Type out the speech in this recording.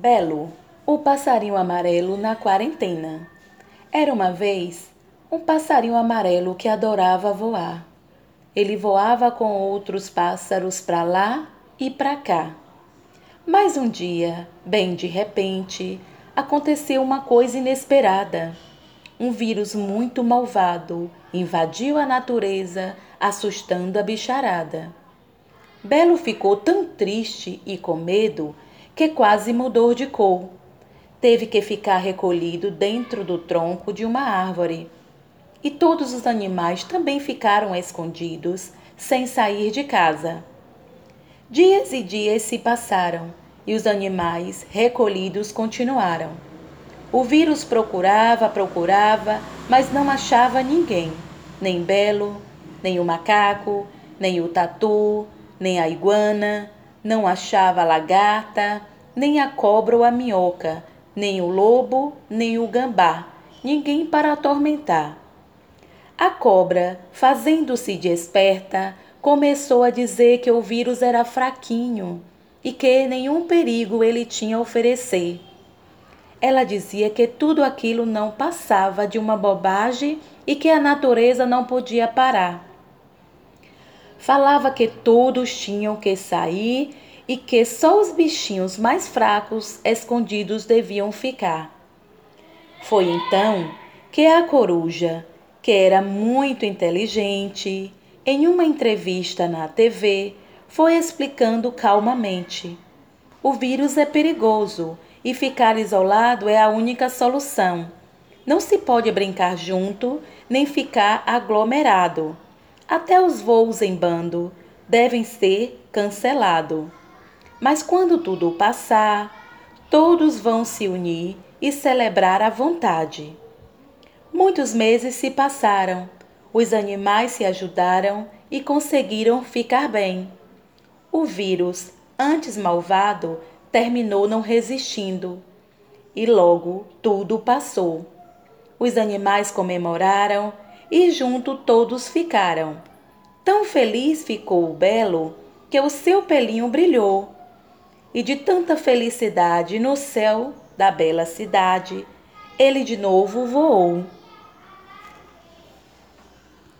Belo, o passarinho amarelo na quarentena. Era uma vez um passarinho amarelo que adorava voar. Ele voava com outros pássaros para lá e para cá. Mas um dia, bem de repente, aconteceu uma coisa inesperada. Um vírus muito malvado invadiu a natureza, assustando a bicharada. Belo ficou tão triste e com medo que quase mudou de cor. Teve que ficar recolhido dentro do tronco de uma árvore. E todos os animais também ficaram escondidos, sem sair de casa. Dias e dias se passaram e os animais recolhidos continuaram. O vírus procurava, procurava, mas não achava ninguém, nem Belo, nem o macaco, nem o tatu, nem a iguana, não achava a lagarta, nem a cobra ou a minhoca, nem o lobo, nem o gambá, ninguém para atormentar. A cobra, fazendo-se de esperta, começou a dizer que o vírus era fraquinho e que nenhum perigo ele tinha a oferecer. Ela dizia que tudo aquilo não passava de uma bobagem e que a natureza não podia parar. Falava que todos tinham que sair e que só os bichinhos mais fracos escondidos deviam ficar. Foi então que a coruja, que era muito inteligente, em uma entrevista na TV, foi explicando calmamente: o vírus é perigoso e ficar isolado é a única solução. Não se pode brincar junto nem ficar aglomerado. Até os voos em bando devem ser cancelados. Mas quando tudo passar, todos vão se unir e celebrar a vontade. Muitos meses se passaram, os animais se ajudaram e conseguiram ficar bem. O vírus, antes malvado, terminou não resistindo e logo tudo passou. Os animais comemoraram e junto todos ficaram. Tão feliz ficou o belo que o seu pelinho brilhou. E de tanta felicidade no céu da bela cidade, ele de novo voou.